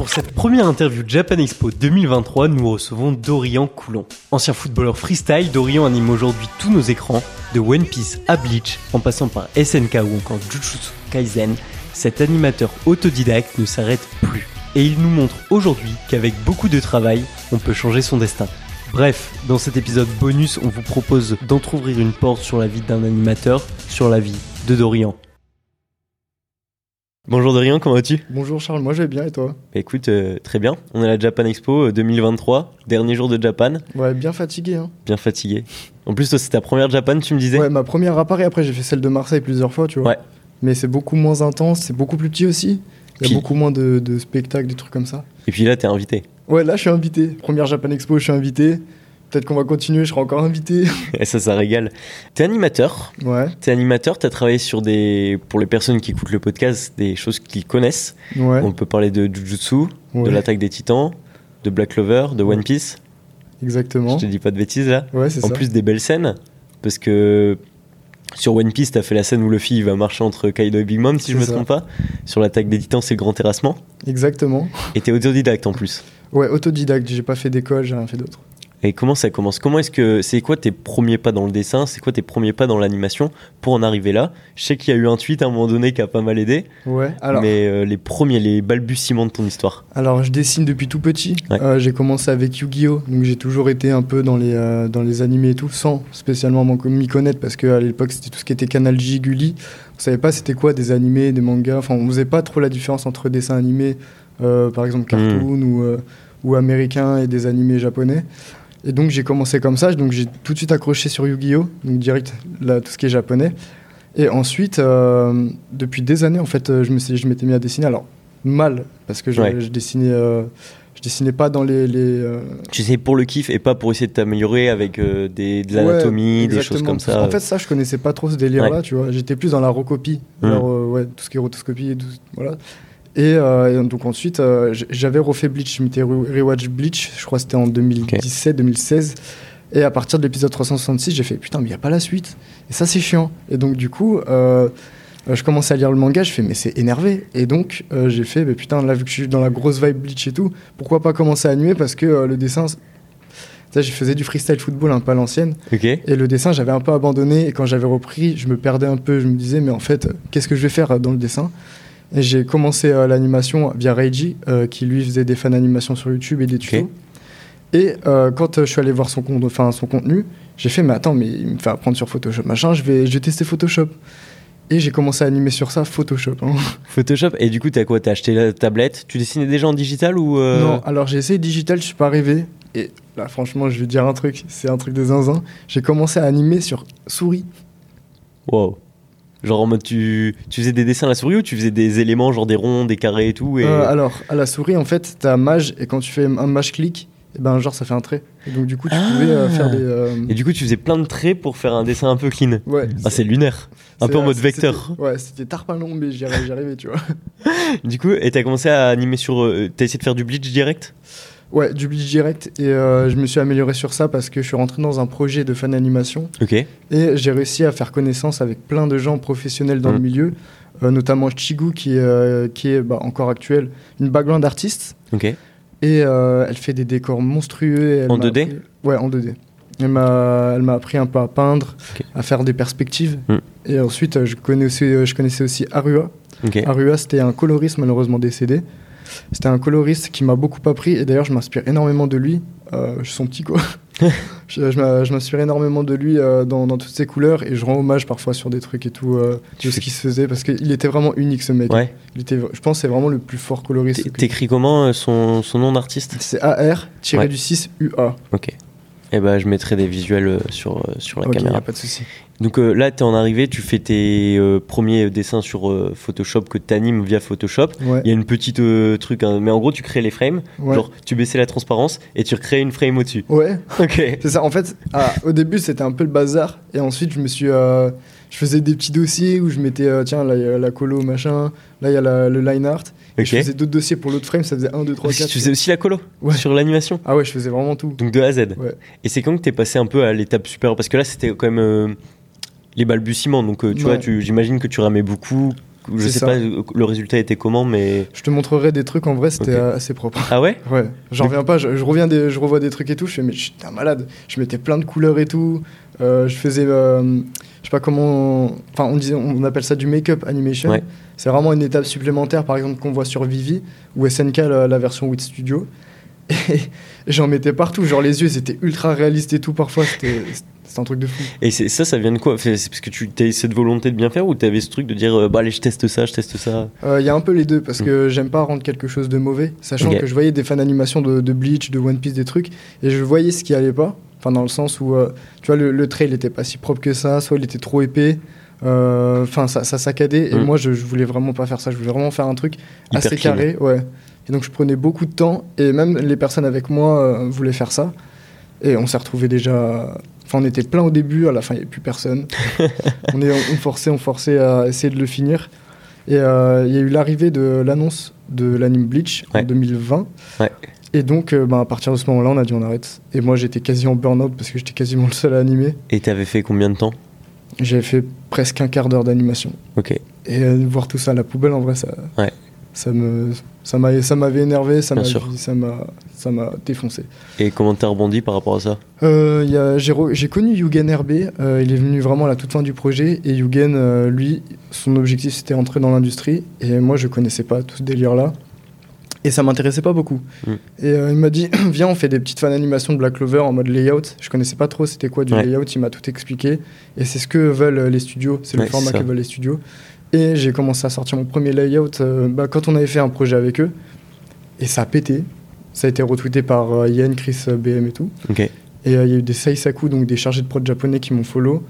Pour cette première interview Japan Expo 2023, nous recevons Dorian Coulon. Ancien footballeur freestyle, Dorian anime aujourd'hui tous nos écrans, de One Piece à Bleach, en passant par SNK ou encore Jujutsu Kaisen. Cet animateur autodidacte ne s'arrête plus. Et il nous montre aujourd'hui qu'avec beaucoup de travail, on peut changer son destin. Bref, dans cet épisode bonus, on vous propose d'entr'ouvrir une porte sur la vie d'un animateur, sur la vie de Dorian. Bonjour Dorian, comment vas-tu? Bonjour Charles, moi je vais bien et toi? Écoute, euh, très bien. On est à la Japan Expo euh, 2023, dernier jour de Japan. Ouais, bien fatigué. Hein. Bien fatigué. En plus, toi, c'est ta première Japan, tu me disais? Ouais, ma première à Paris, après j'ai fait celle de Marseille plusieurs fois, tu vois. Ouais. Mais c'est beaucoup moins intense, c'est beaucoup plus petit aussi. Il y Puis- a beaucoup moins de, de spectacles, des trucs comme ça. Et puis là, t'es invité. Ouais, là je suis invité. Première Japan Expo, je suis invité. Peut-être qu'on va continuer, je serai encore invité. Et ça, ça régale. T'es animateur. ouais, T'es animateur, t'as travaillé sur des. Pour les personnes qui écoutent le podcast, des choses qu'ils connaissent. ouais. On peut parler de Jujutsu, ouais, de l'attaque des titans, de Black Clover, de One Piece. Exactement. Je te dis pas de bêtises là. Ouais, c'est En ça. plus des belles scènes, parce que sur One Piece, t'as fait la scène où Luffy il va marcher entre Kaido et Big Mom, si je me ça. trompe pas. Sur l'attaque des titans, c'est le grand terrassement. Exactement. Et t'es autodidacte en plus. Ouais, autodidacte, j'ai pas fait d'école, j'ai rien fait d'autre. Et comment ça commence? Comment est-ce que c'est quoi tes premiers pas dans le dessin? C'est quoi tes premiers pas dans l'animation pour en arriver là? Je sais qu'il y a eu un tweet à un moment donné qui a pas mal aidé, Ouais, alors. mais euh, les premiers, les balbutiements de ton histoire. Alors, je dessine depuis tout petit. Ouais. Euh, j'ai commencé avec Yu-Gi-Oh! Donc, j'ai toujours été un peu dans les, euh, dans les animés et tout, sans spécialement m'en- m'y connaître, parce qu'à l'époque, c'était tout ce qui était Canal J, Gulli. On savait pas c'était quoi des animés, des mangas. Enfin, on faisait pas trop la différence entre dessins animés, par exemple cartoon ou, ou américains, et des animés japonais. Et donc, j'ai commencé comme ça. Donc, j'ai tout de suite accroché sur Yu-Gi-Oh! Donc, direct, là, tout ce qui est japonais. Et ensuite, euh, depuis des années, en fait, euh, je me suis- je m'étais mis à dessiner. Alors, mal, parce que je, Ouais. je dessinais, euh, je dessinais pas dans les. les, euh, Tu sais pour le kiff et pas pour essayer de t'améliorer avec des, de ouais, l'anatomie, des choses comme ça. En fait, ça, je connaissais pas trop ce délire-là, tu vois. J'étais plus dans la recopie, alors, euh, ouais, tout ce qui est rotoscopie et tout, voilà. Et, euh, et donc ensuite, euh, j'avais refait Bleach, je m'étais re- rewatch Bleach, je crois que c'était en 2017-2016. Et à partir de l'épisode 366, j'ai fait putain, mais il n'y a pas la suite. Et ça, c'est chiant. Et donc, du coup, euh, je commençais à lire le manga, je fais, mais c'est énervé. Et donc, j'ai fait, mais putain, là, vu que je suis dans la grosse vibe Bleach et tout, pourquoi pas commencer à animer Parce que le dessin, ça, je faisais du freestyle football un peu à l'ancienne. Et le dessin, j'avais un peu abandonné. Et quand j'avais repris, je me perdais un peu. Je me disais, mais en fait, qu'est-ce que je vais faire dans le dessin? Et j'ai commencé euh, l'animation via Reiji, euh, qui lui faisait des fan animations sur YouTube et des tutos. Et euh, quand je suis allé voir son, compte, enfin, son contenu, j'ai fait, mais attends, mais il me fait apprendre sur Photoshop, machin, je vais, je vais tester Photoshop. Et j'ai commencé à animer sur ça, Photoshop. hein. Photoshop. Et du coup, t'as quoi T'as acheté la tablette? Tu dessinais déjà en digital ou Non, alors j'ai essayé digital, je suis pas arrivé. Et là, franchement, je vais dire un truc, c'est un truc de zinzin. J'ai commencé à animer sur souris. Wow. Genre en mode tu, tu faisais des dessins à la souris ou tu faisais des éléments genre des ronds, des carrés et tout et... Euh, alors, à la souris, en fait, t'as mage, et quand tu fais un mage clic, et ben, genre, ça fait un trait. Et donc, du coup, tu Ah. pouvais euh, faire des. euh, Et du coup tu faisais plein de traits pour faire un dessin un peu clean. Ouais. Ah c'est lunaire. Un peu en mode vecteur. Ouais, c'était tarpalon, mais j'y arrivais, j'y arrivais, tu vois. Du coup, et t'as commencé à animer sur... t'as essayé de faire du bleach direct? Ouais, du bleach direct, et euh, je me suis amélioré sur ça parce que je suis rentré dans un projet de fan animation, Ok. et j'ai réussi à faire connaissance avec plein de gens professionnels dans le Mm. milieu, euh, notamment Chigu, qui, est, euh, qui est bah, encore actuel, une background artiste. Ok. Et elle fait des décors monstrueux. En m'a 2D? appris- Ouais, en 2D. Elle m'a, appris un peu à peindre, à faire des perspectives. Hmm. Et ensuite, je connaissais, je connaissais aussi Arua. Ok. Arua, c'était un coloriste malheureusement décédé. C'était un coloriste qui m'a beaucoup appris. Et d'ailleurs, je m'inspire énormément de lui. Euh, je suis son petit, quoi. je, m'inspire énormément de lui euh, dans, dans toutes ses couleurs. Et je rends hommage parfois sur des trucs et tout, euh, de ce qui se faisait. Parce qu'il était vraiment unique, ce mec. Ouais. Il était, je pense que c'est vraiment le plus fort coloriste. T- que- T'écris comment son, son nom d'artiste? C'est AR tiré Ouais. du 6 UA. Ok. Et bah je mettrai des visuels euh, sur, euh, sur la y caméra. a pas de souci. Donc euh, là, tu es en arrivée, tu fais tes euh, premiers dessins sur euh, Photoshop que tu animes via Photoshop. Ouais. Il y a une petite truc, hein, mais en gros, tu crées les frames. Ouais. Genre, tu baissais la transparence et tu recrées une frame au-dessus. Ouais, Ok. c'est ça. En fait, ah, au début, c'était un peu le bazar. Et ensuite, je me suis. je faisais des petits dossiers où je mettais, tiens, là, il y a la colo, machin. Là, il y a la- le line art. Et Ok. je faisais d'autres dossiers pour l'autre frame. Ça faisait 1, 2, 3, Aussi, 4. tu faisais aussi la colo Ouais. sur l'animation. Ah ouais, je faisais vraiment tout. Donc de A à Z. Ouais. Et c'est quand que t'es passé un peu à l'étape supérieure? Parce que là, c'était quand même euh, les balbutiements. Donc euh, tu Ouais. vois, j'imagine que tu ramais beaucoup Je sais ça. pas euh, le résultat était comment, mais. Je te montrerai des trucs en vrai, c'était assez propre. Ah ouais? Ouais, j'en reviens pas, je, je reviens des, je revois des trucs et tout, je fais mais je suis un malade. Je mettais plein de couleurs et tout. euh, je faisais, je sais pas comment, enfin on disait, on appelle ça du make-up animation. Ouais. C'est vraiment une étape supplémentaire, par exemple qu'on voit sur Vivi ou SNK la, la version Wit Studio. Et, j'en mettais partout, genre les yeux ils étaient ultra réalistes et tout parfois, c'était c'était un truc de fou. Et c'est- ça, ça vient de quoi? C'est c'est parce que tu as cette volonté de bien faire ou tu avais ce truc de dire euh, bah allez, je teste ça, je teste ça? Euh, Il y a un peu les deux parce que j'aime pas rendre quelque chose de mauvais, sachant que je voyais des fans d'animation de, de Bleach, de One Piece, des trucs, et je voyais ce qui allait pas. Enfin, dans le sens où, euh, tu vois, le, le trail était pas si propre que ça, soit il était trop épais, enfin, ça, ça saccadait, et Mm. moi je, je voulais vraiment pas faire ça, je voulais vraiment faire un truc Hyper assez clean. carré, ouais. Et donc je prenais beaucoup de temps, et même les personnes avec moi voulaient faire ça, et on s'est retrouvés déjà. Enfin, on était plein au début, à la fin, il n'y avait plus personne. on, est, on forçait, on forçait à essayer de le finir. Et euh, il y a eu l'arrivée de l'annonce de l'anime Bleach Ouais. en 2020. Ouais. Et donc, euh, bah, à partir de ce moment-là, on a dit on arrête. Et moi, j'étais quasi en burn-out parce que j'étais quasiment le seul à animer. Et t'avais fait combien de temps? J'avais fait presque un quart d'heure d'animation. Ok. Et euh, voir tout ça à la poubelle, en vrai, ça, Ouais. ça me, ça m'a, ça m'avait énervé, ça Bien m'a, sûr. ça m'a, ça m'a défoncé. Et comment t'as rebondi par rapport à ça Euh, j'ai, connu Yugen RB, euh, il est venu vraiment à la toute fin du projet, et Yugen, euh, lui, son objectif c'était entrer dans l'industrie, et moi je connaissais pas tout ce délire-là, et ça m'intéressait pas beaucoup. Mm. Et euh, il m'a dit, viens on fait des petites fan animations de Black Clover en mode layout, je connaissais pas trop c'était quoi du Ouais. layout, il m'a tout expliqué, et c'est ce que veulent les studios, c'est Ouais, le format que veulent les studios. Et j'ai commencé à sortir mon premier layout bah, quand on avait fait un projet avec eux, et ça a pété. Ça a été retweeté par euh, Yann, Chris, euh, BM et tout. Ok. Et euh, il y a eu des Seisaku, donc des chargés de prod japonais qui m'ont follow.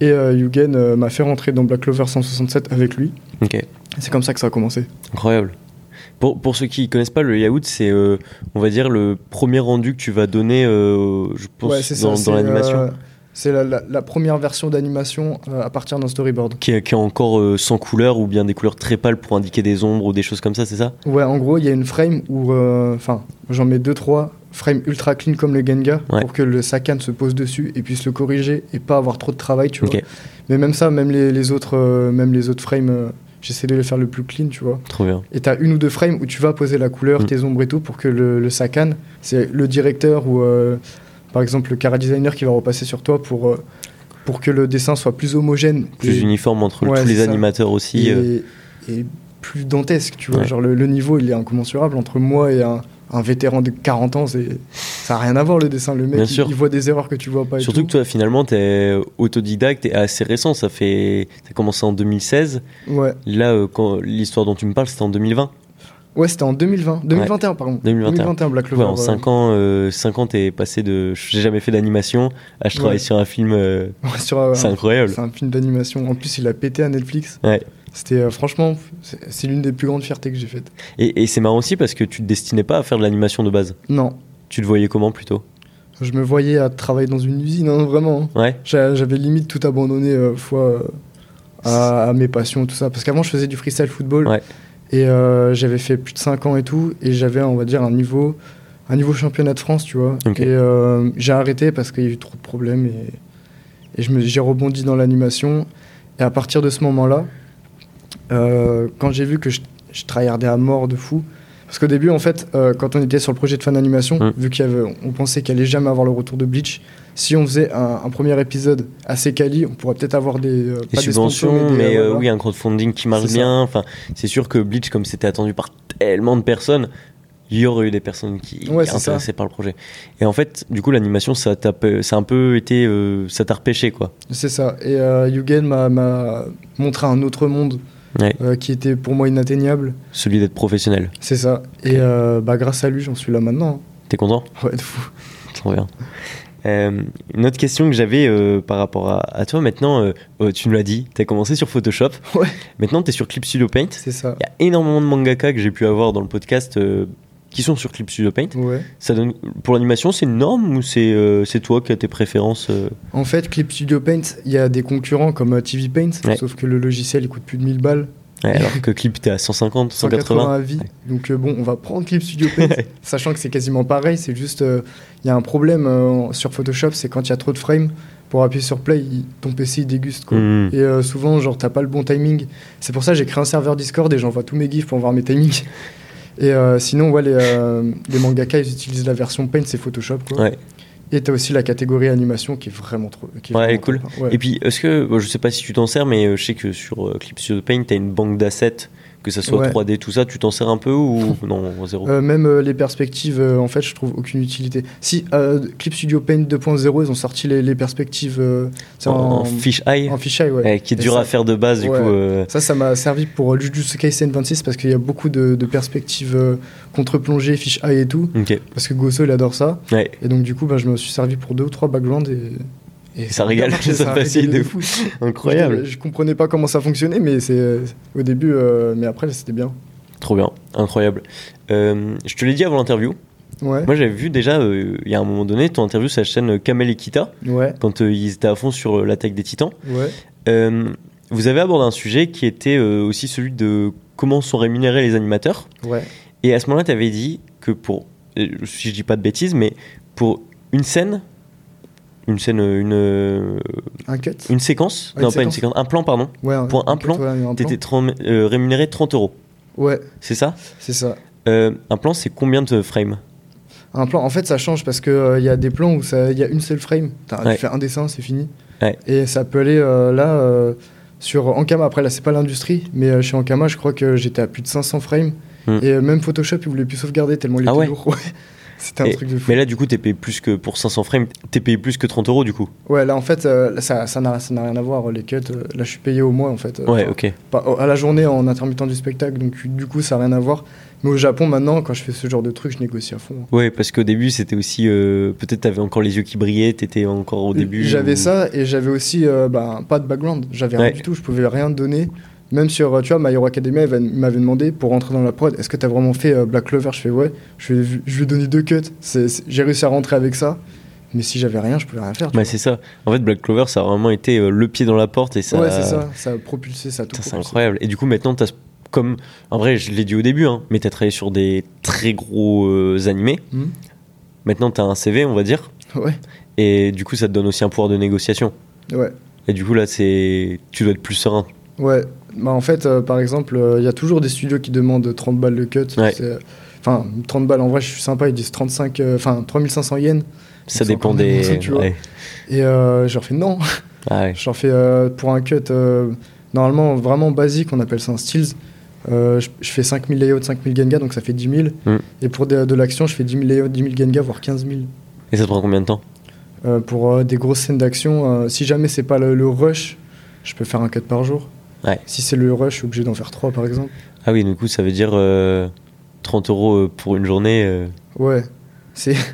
Et euh, Yugen euh, m'a fait rentrer dans Black Clover 167 avec lui. Ok. Et c'est comme ça que ça a commencé. Incroyable. Pour, pour ceux qui connaissent pas, le layout, c'est, euh, on va dire, le premier rendu que tu vas donner, euh, je pense, Ouais, dans, l'animation. euh, c'est la, la- la première version d'animation euh, à partir d'un storyboard. Qui, est, qui est encore euh, sans couleur ou bien des couleurs très pâles pour indiquer des ombres ou des choses comme ça, c'est ça? Ouais, en gros, il y a une frame où. euh, Enfin, j'en mets 2-3 frames ultra clean comme le Genga Ouais. pour que le Sakan se pose dessus et puisse le corriger et pas avoir trop de travail, tu vois. Mais même ça, même les, les autres, même les autres frames, j'essaie de les faire le plus clean, tu vois. Trop bien. Et t'as une ou deux frames où tu vas poser la couleur, Mm. tes ombres et tout pour que le, le Sakan, c'est le directeur ou par exemple le cara designer qui va repasser sur toi pour, euh, pour que le dessin soit plus homogène. Plus et, uniforme entre Ouais, tous les ça. animateurs aussi. et, euh, et plus dantesque, tu vois. Ouais. Genre le, le niveau il est incommensurable entre moi et un, un vétéran de 40 ans, ça n'a rien à voir le dessin. Le mec Bien il, sûr. il voit des erreurs que tu vois pas. Surtout tout. que toi, finalement, t'es autodidacte et assez récent. Ça fait. T'as commencé en 2016. Ouais, Là, euh, l'histoire dont tu me parles, c'était en 2020. Ouais c'était en 2020. 2021, pardon. 2021. Black Ouais, Clover. en euh, 5 ans, euh, ans, t'es passé de. J'ai jamais fait d'animation à je travaille Ouais. sur un film. euh, ouais, euh, c'est incroyable. C'est un film d'animation. En plus, il a pété à Netflix. Ouais. C'était euh, franchement, c'est l'une des plus grandes fiertés que j'ai faites. Et, et c'est marrant aussi parce que tu te destinais pas à faire de l'animation de base. Non, Tu te voyais comment plutôt? Je me voyais à travailler dans une usine, hein, vraiment. hein. Ouais. J'a- J'avais limite tout abandonné foi euh, à, à mes passions, tout ça. Parce qu'avant, je faisais du freestyle football. Ouais. Et euh, j'avais fait plus de 5 ans et tout. Et j'avais, on va dire, un niveau, un niveau championnat de France, tu vois. Et euh, j'ai arrêté parce qu'il y a eu trop de problèmes. Et, et j'ai rebondi dans l'animation. Et à partir de ce moment-là, euh, quand j'ai vu que je, je tryhardais à mort de fou, parce qu'au début, en fait, euh, quand on était sur le projet de fan animation, Mm. vu qu'on pensait qu'il allait jamais avoir le retour de Bleach, si on faisait un, un premier épisode assez quali, on pourrait peut-être avoir des, euh, Des pas subventions, sponsors, mais, des, euh, euh, voilà. oui, un crowdfunding qui marche bien. Enfin, c'est sûr que Bleach, comme c'était attendu par tellement de personnes, il y aurait eu des personnes qui Ouais, ça. intéressées par le projet. Et en fait, du coup, l'animation, ça ça a un peu été, ça t'a repêché quoi. C'est ça. Et Yugen m'a montré un autre monde Ouais. euh, qui était pour moi inatteignable. Celui d'être professionnel. C'est ça. Et euh, bah, grâce à lui, j'en suis là maintenant. T'es content? Ouais, de fou. Trop bien. Euh, une autre question que j'avais euh, par rapport à, à toi, maintenant, euh, tu nous l'as dit, tu as commencé sur Photoshop. Ouais. Maintenant, tu es sur Clip Studio Paint. C'est ça. Il y a énormément de mangaka que j'ai pu avoir dans le podcast qui sont sur Clip Studio Paint. Ouais. Ça donne, pour l'animation, c'est une norme ou c'est euh, c'est toi qui as tes préférences euh En fait, Clip Studio Paint, il y a des concurrents comme euh, TV Paint, Ouais. sauf que le logiciel il coûte plus de 1000 balles, Ouais, Alors que Clip, t'es à 150, 180 180 à vie. Donc euh, bon, on va prendre Clip Studio Paint, sachant que c'est quasiment pareil. C'est juste, il y a un problème sur Photoshop, c'est quand il y a trop de frames. pour appuyer sur play, ton PC il déguste quoi. Mhm. Et euh, souvent, genre, t'as pas le bon timing. C'est pour ça que j'ai créé un serveur Discord et j'envoie tous mes gifs pour voir mes timings. Et euh, sinon, ouais, les, euh, les mangaka, ils utilisent la version Paint, c'est Photoshop quoi. Ouais. Et t'as aussi la catégorie animation qui est vraiment trop. Qui est Ouais, vraiment cool. Ouais. Et puis, est-ce que, bon, je sais pas si tu t'en sers, mais euh, je sais que sur Clip Studio Paint, t'as une banque d'assets, que ça soit Ouais. 3D, tout ça, tu t'en sers un peu ou non, zéro Euh, même euh, les perspectives, euh, en fait, je trouve aucune utilité. Si, Clip Studio Paint 2.0, ils ont sorti les, les perspectives en, en fisheye, en fisheye, ouais. ouais, qui est dur ça- à faire de base, du Ouais. coup. Ça, ça m'a servi pour Jujutsu Kaisen 26 parce qu'il y a beaucoup de, de perspectives contre-plongée, fisheye et tout. Parce que Gosso, il adore ça. Et donc, du coup, bah, je me suis servi pour deux ou trois backgrounds et. Et ça régale, marché, ça a facilite régalé de fou. Incroyable. Je, je comprenais pas comment ça fonctionnait, mais c'est au début, euh, mais après, c'était bien. Trop bien, incroyable. Euh, je te l'ai dit avant l'interview. Ouais, Moi, j'avais vu déjà, euh, il y a un moment donné, ton interview sur la chaîne Kamel et Kita, ouais, quand ils étaient à fond sur l'attaque des titans. ouais. Vous avez abordé un sujet qui était aussi celui de comment sont rémunérés les animateurs. Ouais, Et à ce moment-là, tu avais dit que pour, si je dis pas de bêtises, mais pour une scène, une scène, euh, une, euh, un cut. une séquence, Ouais, non une pas une séquence. un plan, pardon, Ouais, pour un plan, ouais, un tu étais rémunéré 30 euros. Ouais, C'est ça? C'est ça. Euh, Un plan, c'est combien de frames? Un plan, en fait, ça change parce qu'il il y a des plans où ça- il y a une seule frame. T'as- fais un dessin, c'est fini. Ouais. Et ça peut aller euh, là, euh, sur Ankama. Après, là, c'est pas l'industrie, mais euh, chez Ankama, je crois que j'étais à plus de 500 frames. Hmm. Et euh, même Photoshop, il voulait plus sauvegarder tellement il Ah était ouais lourd. C'était un Et- truc de fou. Mais là, du coup, t'es payé plus que pour 500 frames, t'es payé plus que 30 euros, du coup. Ouais, là, en fait, euh, ça ça n'a ça n'a rien à voir, les cuts. euh, Là, je suis payé au mois, en fait. euh, Ouais, ok. pas- à la journée en intermittent du spectacle, donc du coup, ça n'a rien à voir. Mais au Japon, maintenant, quand je fais ce genre de truc, je négocie à fond. Ouais, parce qu'au début, c'était aussi. euh, Peut-être t'avais encore les yeux qui brillaient, t'étais encore au début. J'avais ou- ça et j'avais aussi bah, pas de background. J'avais rien du tout, je pouvais rien donner. Même sur, euh, tu vois, My Hero Academia, il m'avait demandé pour rentrer dans la prod, est-ce que tu as vraiment fait euh, Black Clover? Je fais ouais, je, lui ai- donné deux cuts. J'ai réussi à rentrer avec ça, mais si j'avais rien, je pouvais rien faire. Bah, c'est ça. En fait, Black Clover, ça a vraiment été euh, le pied dans la porte et ça. Ouais, c'est ça, ça a propulsé, ça a tout C'est incroyable. Et du coup, maintenant, t'as. Comme. En vrai, je l'ai dit au début, hein, mais t'as travaillé sur des très gros euh, animés. Mhm. Maintenant, t'as un CV, on va dire. Ouais, Et du coup, ça te donne aussi un pouvoir de négociation. ouais. Et du coup, là, c'est. Tu dois être plus serein. Ouais, bah en fait, euh, par exemple, euh, il y a toujours des studios qui demandent 30 balles de cut. Ouais. C'est- Enfin, 30 balles, en vrai, je suis sympa, ils disent 35, euh, enfin 3500 yens. Ça dépend des. des- tu vois. ouais. Et euh, je leur fais non. Ah ouais. Je leur fais euh, pour un cut euh, normalement vraiment basique, on appelle ça un stills. Euh, je, je fais 5000 layouts, 5000 genga, donc ça fait 10 000. Mm. Et pour de, de l'action, je fais 10 000 layouts, 10 000 genga, voire 15 000. Et ça te prend combien de temps? Euh, pour euh, des grosses scènes d'action, euh, si jamais c'est pas le, le rush, je peux faire un cut par jour. Ouais. Si c'est le rush, je suis obligé d'en faire 3 par exemple. Ah oui, du coup, ça veut dire euh, 30 euros euh, pour une journée. euh, Ouais, c'est.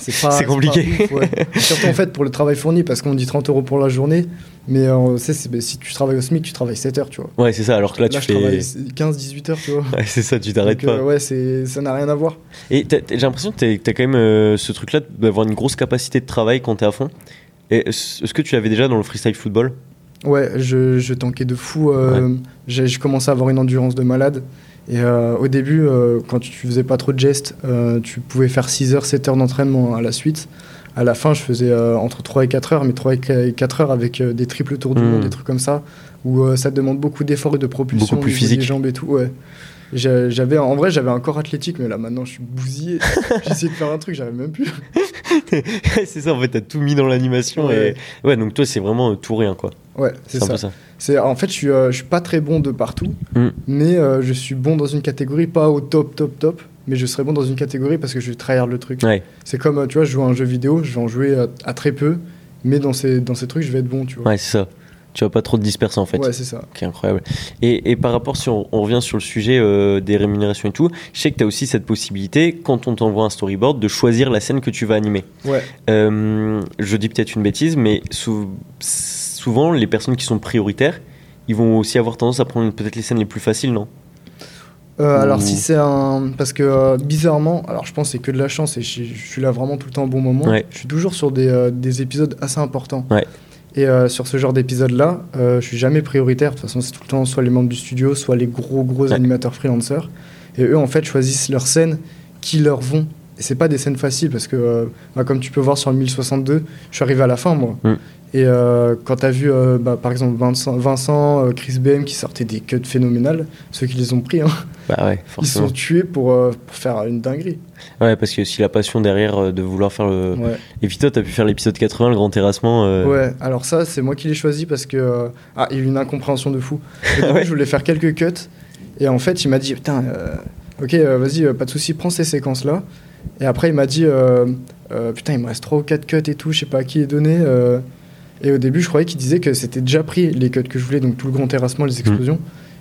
C'est compliqué. pas ouf, ouais. Surtout en fait pour le travail fourni, parce qu'on dit 30 euros pour la journée, mais euh, c'est- si tu travailles au SMIC, tu travailles 7 heures, tu vois. Ouais, c'est ça. Alors que là, Là, tu travaille fais. 15-18 heures, tu vois. Ouais, c'est ça, tu t'arrêtes euh, pas. ouais, c'est, ça n'a rien à voir. Et j'ai l'impression que t'as as quand même euh, ce truc-là d'avoir une grosse capacité de travail quand t'es à fond. Et est-ce que tu l'avais déjà dans le freestyle football? Ouais, je, je tankais de fou. euh, j'ai, j'ai commencé à avoir une endurance de malade. Et euh, au début, euh, quand tu faisais pas trop de gestes, euh, tu pouvais faire 6 heures, 7 heures d'entraînement à la suite. À la fin, je faisais entre 3 et 4 heures, mais 3 et 4 heures avec des triples tours du Mhm. monde, des trucs comme ça, où ça demande beaucoup d'efforts et de propulsion. Beaucoup plus physique. Des jambes et tout, ouais. J'avais, en vrai, j'avais un corps athlétique, mais là maintenant, je suis bousillé. Essayé de faire un truc, j'arrive même plus. C'est ça, en fait, t'as tout mis dans l'animation. Ouais. Et... ouais, donc toi, c'est vraiment tout rien, quoi. Ouais, c'est ça. C'est en fait, je suis, euh, je suis pas très bon de partout, Mm. mais euh, je suis bon dans une catégorie, pas au top, top, top, mais je serais bon dans une catégorie parce que je tryhard le truc. Ouais. C'est comme, euh, tu vois, je joue à un jeu vidéo, je vais en jouer à, à très peu, mais dans ces, dans ces trucs, je vais être bon, tu vois. Ouais, c'est ça. Tu vas pas trop te disperser, en fait. Ouais, c'est ça. Ok, incroyable. Et, et par rapport, si on, on revient sur le sujet euh, des rémunérations et tout, je sais que tu as aussi cette possibilité, quand on t'envoie un storyboard, de choisir la scène que tu vas animer. Ouais. Je dis peut-être une bêtise, mais sou- souvent, les personnes qui sont prioritaires, ils vont aussi avoir tendance à prendre peut-être les scènes les plus faciles, non? Euh, Alors si c'est un... Parce que euh, bizarrement, alors je pense que c'est que de la chance et je, je suis là vraiment tout le temps au bon moment. Ouais. Je suis toujours sur des, euh, des épisodes assez importants. Ouais. Et sur ce genre d'épisode-là, je suis jamais prioritaire. De toute façon, c'est tout le temps soit les membres du studio, soit les gros gros Ouais. animateurs freelancers. Et eux, en fait, choisissent leurs scènes qui leur vont. Et c'est pas des scènes faciles parce que, euh, bah, comme tu peux voir sur le 1062, je suis arrivé à la fin, moi. Mm. Et euh, quand tu as vu, euh, bah, par exemple, Vincent, Vincent Chris BM qui sortaient des cuts phénoménales, ceux qui les ont pris, hein, Bah ouais, ils sont tués pour, pour faire une dinguerie. Ouais, parce que si la passion derrière de vouloir faire le. Ouais. Et puis toi, t'as pu faire l'épisode 80, le grand terrassement. Ouais, alors ça, c'est moi qui l'ai choisi parce que. Ah, il y a eu une incompréhension de fou. Début, Ouais. Je voulais faire quelques cuts. Et en fait, il m'a dit Putain, ok, vas-y, pas de souci, prends ces séquences-là. Et après, il m'a dit euh, euh, Putain, il me reste 3 ou 4 cuts et tout, je sais pas à qui les donner. euh. Et au début, je croyais qu'il disait que c'était déjà pris les cuts que je voulais, donc tout le grand terrassement, les explosions.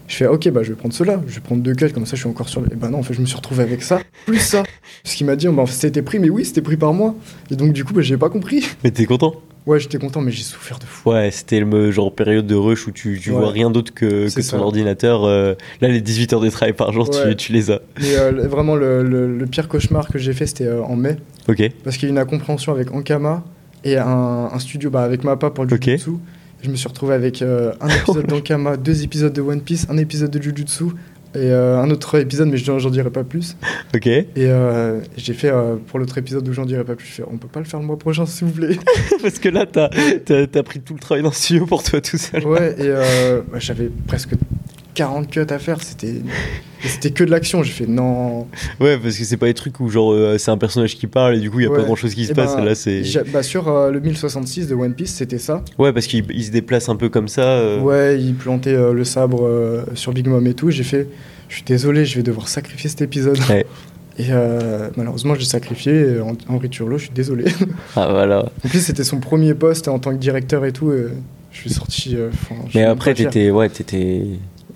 Je fais Ok, bah je vais prendre ceux-là, je vais prendre deux cuts, comme ça je suis encore sur. le- Et bah non, en fait, je me suis retrouvé avec ça, plus ça. Parce qu'il m'a dit bah, C'était pris, mais oui, c'était pris par moi. Et donc, du coup, bah, j'ai pas compris. Mais t'es content? Ouais, j'étais content, mais j'ai souffert de fou. Ouais, c'était le genre période de rush où tu, tu Ouais. vois rien d'autre que, que ton ordinateur. euh, là, les 18 heures de travail par jour, tu, Ouais. tu les as. Mais euh, vraiment, le, le- le pire cauchemar que j'ai fait, c'était euh, en mai. Ok. Parce qu'il y a eu une incompréhension avec Ankama et un, un studio bah, avec Mappa pour le Ok. Jujutsu. Je me suis retrouvé avec un épisode d'Ankama, deux épisodes de One Piece, un épisode de Jujutsu et euh, un autre épisode, mais j'en dirai pas plus. Ok. Et euh, j'ai fait euh, pour l'autre épisode où j'en dirai pas plus, je fais, on peut pas le faire le mois prochain, s'il vous plaît. Parce que là, t'as t'as- t'as pris tout le travail dans le studio pour toi tout seul. ouais, et bah, j'avais presque 40 cuts à faire, c'était c'était que de l'action. J'ai fait non. Ouais, parce que c'est pas des trucs où genre euh, c'est un personnage qui parle et du coup il y a pas grand chose qui se Eh passe. ben, Là, c'est. Bah, sur euh, le 1066 de One Piece, c'était ça. Ouais, parce qu'il il se déplace un peu comme ça. euh. Ouais, il plantait le sabre sur Big Mom et tout. J'ai fait, je suis désolé, je vais devoir sacrifier cet épisode. Ouais. Et euh, malheureusement, j'ai sacrifié. Henri Turlot, je suis désolé. Ah voilà. en plus, c'était son premier poste en tant que directeur et tout. et je suis sorti. euh, je Mais après, t'étais. Ouais, t'étais.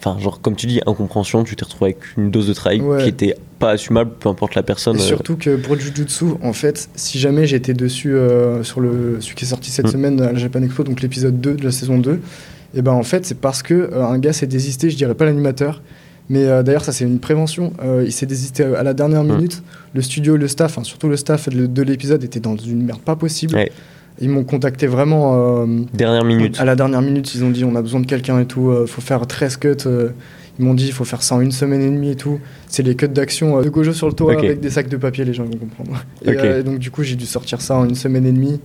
Enfin, genre, comme tu dis, incompréhension, tu t'es retrouvé avec une dose de travail Ouais. qui était pas assumable, peu importe la personne. Et euh. surtout que pour Jujutsu, en fait, si jamais j'étais dessus euh, sur le celui qui est sorti cette Mm. semaine à la Japan Expo, donc l'épisode 2 de la saison 2, et ben en fait, c'est parce que euh, un gars s'est désisté, je dirais pas l'animateur, mais euh, d'ailleurs ça c'est une prévention, euh, il s'est désisté à la dernière Mm. minute, le studio, le staff, hein, surtout le staff de, de l'épisode était dans une merde pas possible. Ouais. Ils m'ont contacté vraiment euh, Dernière minute. à la dernière minute, ils ont dit on a besoin de quelqu'un et tout, euh, faut faire 13 cuts. euh, ils m'ont dit il faut faire ça en une semaine et demie et tout. C'est les cuts d'action euh, de Gojo sur le toit avec des sacs de papier, les gens vont comprendre. Et, euh, donc du coup j'ai dû sortir ça en une semaine et demie.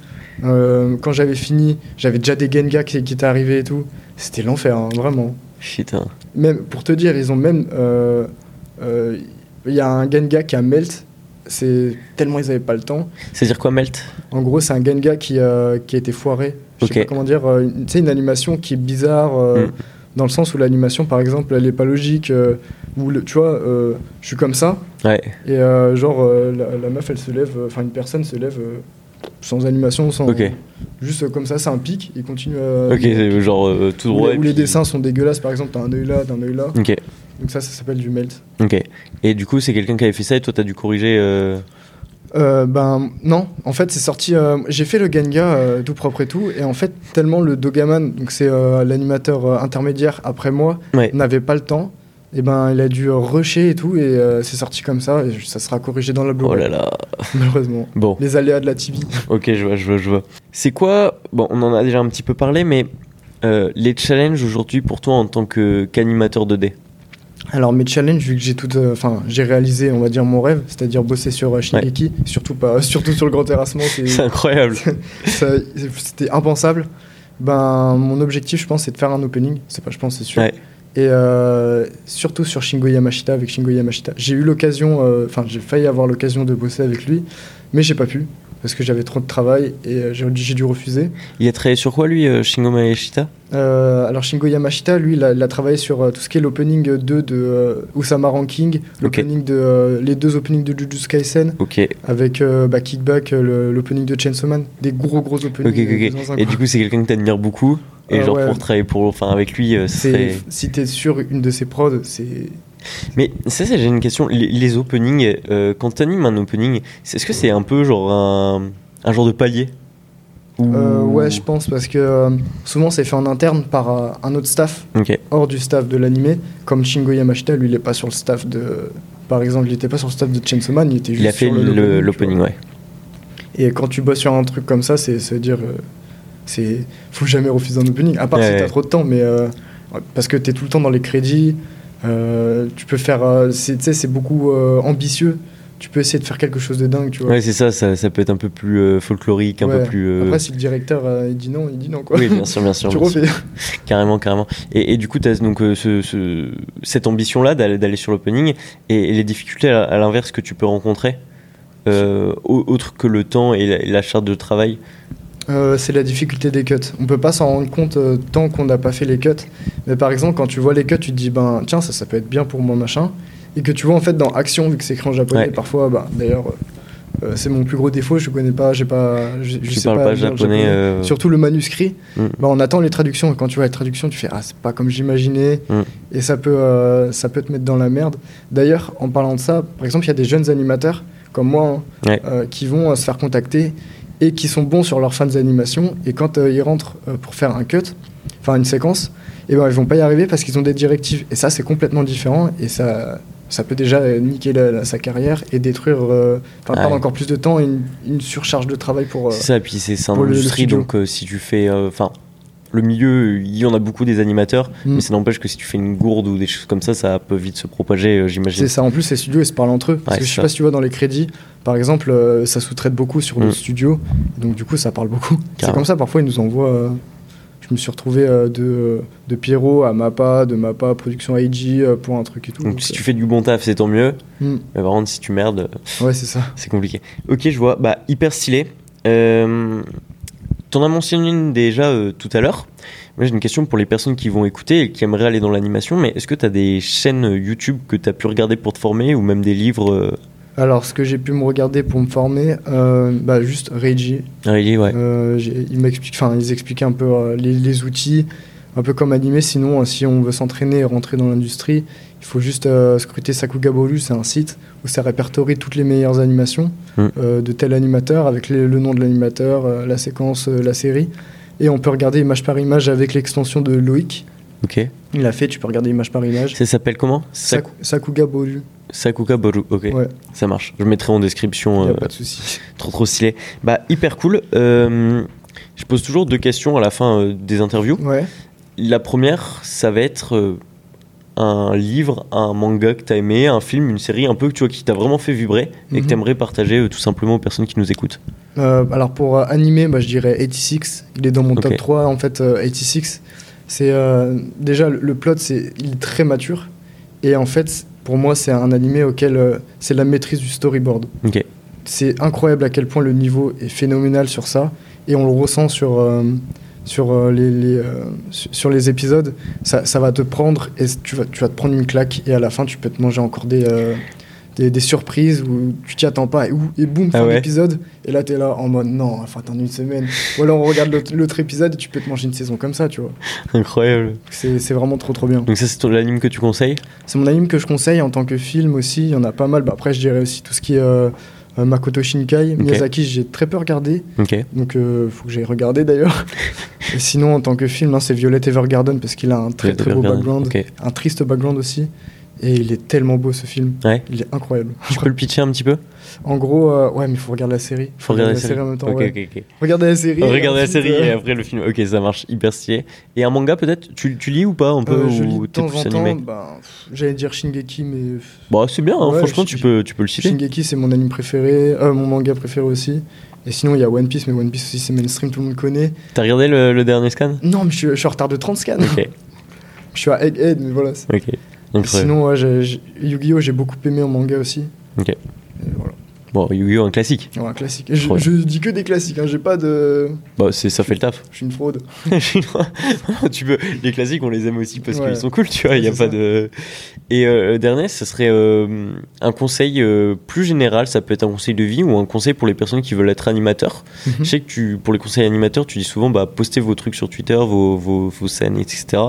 Euh, quand j'avais fini, j'avais déjà des Genga qui, qui étaient arrivés et tout. C'était l'enfer, hein, vraiment. Putain. Même pour te dire, ils ont même. Il y a un Genga qui a melt. C'est tellement ils avaient pas le temps. C'est-à-dire quoi, Melt? En gros, c'est un Genga qui, euh, qui a été foiré. Je sais pas comment dire. euh, une- Tu sais, une animation qui est bizarre, euh, Mm. dans le sens où l'animation, par exemple, elle est pas logique. euh, où le, tu vois, je suis comme ça, Ouais. et genre, la, la meuf, elle se lève, enfin, une personne se lève sans animation, sans. Ok. Juste euh, comme ça, c'est un pic, il continue à. Ok, c'est genre euh, tout Où, droit. les, où les puis- dessins sont dégueulasses, par exemple, t'as un œil là, t'as un œil là. Ok. Donc ça, ça s'appelle du melt. Ok. Et du coup, c'est quelqu'un qui avait fait ça et toi, t'as dû corriger. euh, Euh, ben non, en fait c'est sorti. euh, j'ai fait le Ganga euh, tout propre et tout, et en fait tellement le Dogaman, donc c'est l'animateur intermédiaire après moi, Ouais. n'avait pas le temps, et ben il a dû rusher et tout, et c'est sorti comme ça, et ça sera corrigé dans la Oh Blu-ray là là. malheureusement. Bon. Les aléas de la TV. Ok, je vois, je vois, je vois. C'est quoi Bon, on en a déjà un petit peu parlé, mais les challenges aujourd'hui pour toi en tant que qu'animateur 2D. Alors mes challenges, vu que j'ai tout, euh, enfin j'ai réalisé, on va dire mon rêve, c'est-à-dire bosser sur euh, Shingeki, surtout pas, surtout sur le grand terrassement, c'est incroyable. c'était impensable. Ben, mon objectif, je pense, c'est de faire un opening. C'est pas, je pense, c'est sûr. Ouais. Et euh, surtout sur Shingo Yamashita, avec Shingo Yamashita. J'ai eu l'occasion, euh, enfin, j'ai failli avoir l'occasion de bosser avec lui, mais j'ai pas pu parce que j'avais trop de travail et euh, j'ai dû refuser. Il a travaillé sur quoi lui, euh, Shingo Maeshita Euh, alors Shingo Yamashita, lui, il a, il a travaillé sur euh, tout ce qui est l'opening 2 de euh, Usama Ranking, l'opening de les deux openings de Jujutsu Kaisen, avec bah, Kickback, l'opening de Chainsaw Man, des gros gros openings. Et du coup, c'est quelqu'un que t'admires beaucoup. Et Euh, genre ouais. pour travailler pour, enfin avec lui, ce C'est serait. si t'es sur une de ses prods, c'est Mais ça, j'ai une question. Les, les openings, euh, quand t'animes un opening, est-ce que c'est un peu genre un, un genre de palier Ou- Euh, ouais, je pense parce que euh, souvent c'est fait en interne par euh, un autre staff hors du staff de l'animé, comme Shingo Yamashita, lui il est pas sur le staff de par exemple, il était pas sur le staff de Chainsaw Man, il était juste Il a fait l'opening, tu ouais. Et quand tu bosses sur un truc comme ça, c'est se dire c'est faut jamais refuser un opening à part Ouais, si t'as trop de temps mais parce que t'es tout le temps dans les crédits, tu peux faire euh, tu sais c'est beaucoup euh, ambitieux tu peux essayer de faire quelque chose de dingue, tu vois. Ouais, c'est ça, ça, ça peut être un peu plus euh, folklorique, un Ouais. peu plus. euh, Après, si le directeur euh, il dit non, il dit non, quoi. Oui, bien sûr, bien sûr. tu bien sûr. refais. Carrément, carrément. Et, et du coup, tu as donc euh, ce, ce- cette ambition-là d'aller sur l'opening et, et les difficultés à, à l'inverse que tu peux rencontrer, euh, au- autre que le temps et la, et la charte de travail. Euh, c'est la difficulté des cuts. On peut pas s'en rendre compte euh, tant qu'on n'a pas fait les cuts. Mais par exemple, quand tu vois les cuts, tu te dis, ben tiens, ça, ça peut être bien pour moi, machin. Et que tu vois en fait dans Action, vu que c'est écrit en japonais, Ouais. parfois, bah, d'ailleurs, euh, c'est mon plus gros défaut, je connais pas, j'ai pas. Je, je Tu sais parles pas japonais. Surtout le manuscrit, Mm. bah, on attend les traductions et quand tu vois les traductions, tu fais ah c'est pas comme j'imaginais Mm. et ça peut ça peut te mettre dans la merde. D'ailleurs, en parlant de ça, par exemple, il y a des jeunes animateurs comme moi hein, Ouais. qui vont se faire contacter et qui sont bons sur leurs fans d'animation et quand euh, ils rentrent euh, pour faire un cut, enfin une séquence, et ben ils vont pas y arriver parce qu'ils ont des directives et ça c'est complètement différent et ça ça peut déjà euh, niquer la- la- sa carrière et détruire, euh, enfin Ouais. perdre encore plus de temps et une, une surcharge de travail pour. euh, C'est ça, et puis c'est le industrie, donc euh, si tu fais. Enfin, le milieu, il y en a beaucoup des animateurs, Mm. mais ça n'empêche que si tu fais une gourde ou des choses comme ça, ça peut vite se propager, euh, j'imagine. C'est ça, en plus les studios ils se parlent entre eux. Parce Ouais, que je sais ça. pas si tu vois dans les crédits, par exemple, euh, ça sous-traite beaucoup sur le Mm. studio, donc du coup ça parle beaucoup. C'est comme ça, parfois ils nous envoient. euh, je me suis retrouvé de, de Pierrot à Mappa, de Mappa Production IG pour un truc et tout. Donc donc, si tu fais du bon taf, c'est tant mieux. mm. Mais par contre, si tu merdes, Ouais, c'est ça. c'est compliqué. Ok, je vois. Bah, hyper stylé. Euh, T'en as mentionné une déjà euh, tout à l'heure. Moi, j'ai une question pour les personnes qui vont écouter et qui aimeraient aller dans l'animation. Mais est-ce que tu as des chaînes euh, YouTube que tu as pu regarder pour te former ou même des livres euh, Alors, ce que j'ai pu me regarder pour me former, euh, bah, juste Reggie. reliés Ouais. Ils enfin, ils expliquaient un peu les, les outils, un peu comme animé. Sinon, si on veut s'entraîner et rentrer dans l'industrie, il faut juste euh, scruter Sakuga Boru, c'est un site où ça répertorie toutes les meilleures animations Mm. euh, de tel animateur avec les- le nom de l'animateur, euh, la séquence, euh, la série. Et on peut regarder image par image avec l'extension de Loïc. Ok. Il l'a fait, tu peux regarder image par image. Ça s'appelle comment Saku- Sakuga Boru, Sakuga Boru. Ok. Ouais. Ça marche. Je mettrai en description. a pas de souci. Trop trop stylé. Bah hyper cool. Je pose toujours deux questions à la fin des interviews. Ouais. La première, ça va être un livre, un manga que t'as aimé, un film, une série un peu tu vois qui t'a vraiment fait vibrer et que Mhm. t'aimerais partager euh, tout simplement aux personnes qui nous écoutent. Euh, alors pour euh, animer, bah, je dirais 86. Il est dans mon top 3 en fait. euh, 86. C'est euh, déjà le, le plot, c'est il est très mature et en fait pour moi c'est un animé auquel c'est la maîtrise du storyboard. Ok. C'est incroyable à quel point le niveau est phénoménal sur ça et on le ressent sur sur euh, les, les, euh, sur les épisodes. Ça, ça va te prendre et tu vas tu vas te prendre une claque et à la fin tu peux te manger encore des euh, des, des surprises où tu t'y attends pas et, où- et boum, Ah fin ouais. d'épisode. Et là, t'es là en mode non, enfin, attendre une semaine. Ou alors on regarde l'autre- épisode et tu peux te manger une saison comme ça, tu vois. Incroyable. C'est vraiment trop trop bien. Donc ça c'est ton l'anime que tu conseilles? C'est mon anime que je conseille en tant que film aussi. Il y en a pas mal. Bah, après, je dirais aussi tout ce qui est euh, Makoto Shinkai. Miyazaki, j'ai très peu regardé. Ok. Donc, euh, faut que j'aille regarder d'ailleurs. et sinon, en tant que film, hein, c'est Violet Evergarden parce qu'il a un très très beau Evergarden. background. Un triste background aussi. Et il est tellement beau ce film. Ouais. Il est incroyable. Tu peux le pitcher un petit peu? En gros, euh, ouais, mais il faut regarder la série. Faut regarder la série. en même temps. Ok ouais. ok ok. Regardez la série. Regardez la série euh, et après le film. Ok ça marche hyper stylé. Et un manga peut-être? Tu, tu lis ou pas un peu euh, je lis de temps plus en temps. animé bah, pff, J'allais dire Shingeki, mais Bah c'est bien. hein, Ouais, franchement tu peux tu peux le citer. Shingeki c'est mon anime préféré, euh, mon manga préféré aussi. Et sinon il y a One Piece, mais One Piece aussi c'est mainstream, tout le monde connaît. T'as regardé le, le dernier scan? Non, mais je suis, je suis en retard de 30 scans. Ok. je suis à Egghead, mais voilà. Ok. Incroyable. Sinon, ouais, Yu-Gi-Oh j'ai beaucoup aimé en manga aussi. Ok. Et voilà, Bon Yu-Gi-Oh un classique. Ouais, un classique. Je, je dis que des classiques, hein, j'ai pas de. Bah c'est ça fait le taf. Je suis une fraude. tu peux les classiques on les aime aussi parce Ouais. qu'ils sont cool tu vois il a pas ça. de et euh, dernier ce serait euh, un conseil euh, plus général ça peut être un conseil de vie ou un conseil pour les personnes qui veulent être animateurs Mhm. je sais que tu pour les conseils animateurs tu dis souvent bah postez vos trucs sur Twitter vos, vos, vos scènes etc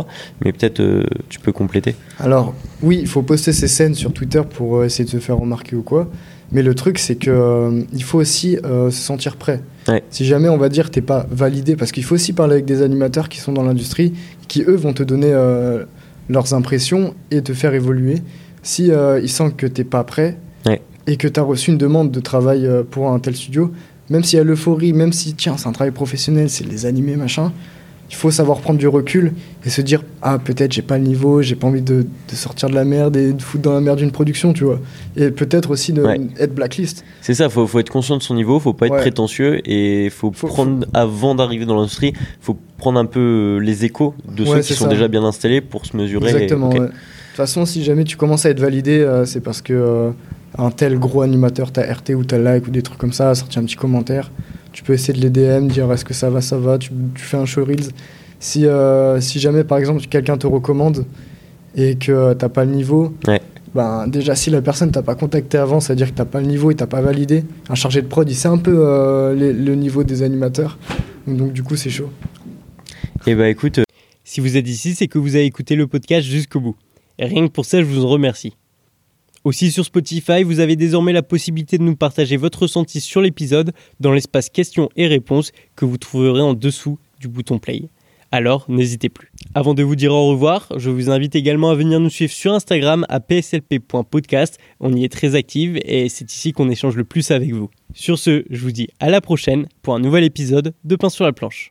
mais peut-être euh, tu peux compléter Alors, oui, il faut poster ses scènes sur Twitter pour essayer de se faire remarquer ou quoi. Mais le truc, c'est que euh, il faut aussi euh, se sentir prêt. Ouais. Si jamais on va dire t'es pas validé, parce qu'il faut aussi parler avec des animateurs qui sont dans l'industrie, qui eux vont te donner euh, leurs impressions et te faire évoluer. Si euh, ils sentent que t'es pas prêt Ouais. et que tu as reçu une demande de travail pour un tel studio, même s'il y a l'euphorie, même si tiens c'est un travail professionnel, c'est les animés machin, il faut savoir prendre du recul et se dire ah peut-être j'ai pas le niveau, j'ai pas envie de, de, sortir de la merde et de foutre dans la merde d'une production, tu vois. Et peut-être aussi de Ouais. être blacklist. C'est ça, faut, faut être conscient de son niveau, faut pas être prétentieux et faut, Faut- prendre, avant d'arriver dans l'industrie, faut prendre un peu euh, les échos de Ouais, ceux qui sont déjà bien installés pour se mesurer. Exactement. Ouais. De toute façon, si jamais tu commences à être validé, euh, c'est parce que euh, un tel gros animateur, t'as RT ou t'as like ou des trucs comme ça, a sorti un petit commentaire. Tu peux essayer de les DM, dire est-ce que ça va, ça va. Tu, tu fais un show reels. Si, euh, si jamais, par exemple, quelqu'un te recommande et que euh, t'as pas le niveau, Ouais. ben, déjà, si la personne t'a pas contacté avant, ça veut dire que t'as pas le niveau et t'as pas validé. Un chargé de prod, il sait un peu euh, les- le niveau des animateurs. Donc, du coup, c'est chaud. Et bah écoute, euh, Si vous êtes ici, c'est que vous avez écouté le podcast jusqu'au bout. Et rien que pour ça, je vous en remercie. Aussi sur Spotify, vous avez désormais la possibilité de nous partager votre ressenti sur l'épisode dans l'espace questions et réponses que vous trouverez en dessous du bouton play. Alors, n'hésitez plus. Avant de vous dire au revoir, je vous invite également à venir nous suivre sur Instagram à pslp.podcast. On y est très active et c'est ici qu'on échange le plus avec vous. Sur ce, je vous dis à la prochaine pour un nouvel épisode de Pain sur la planche.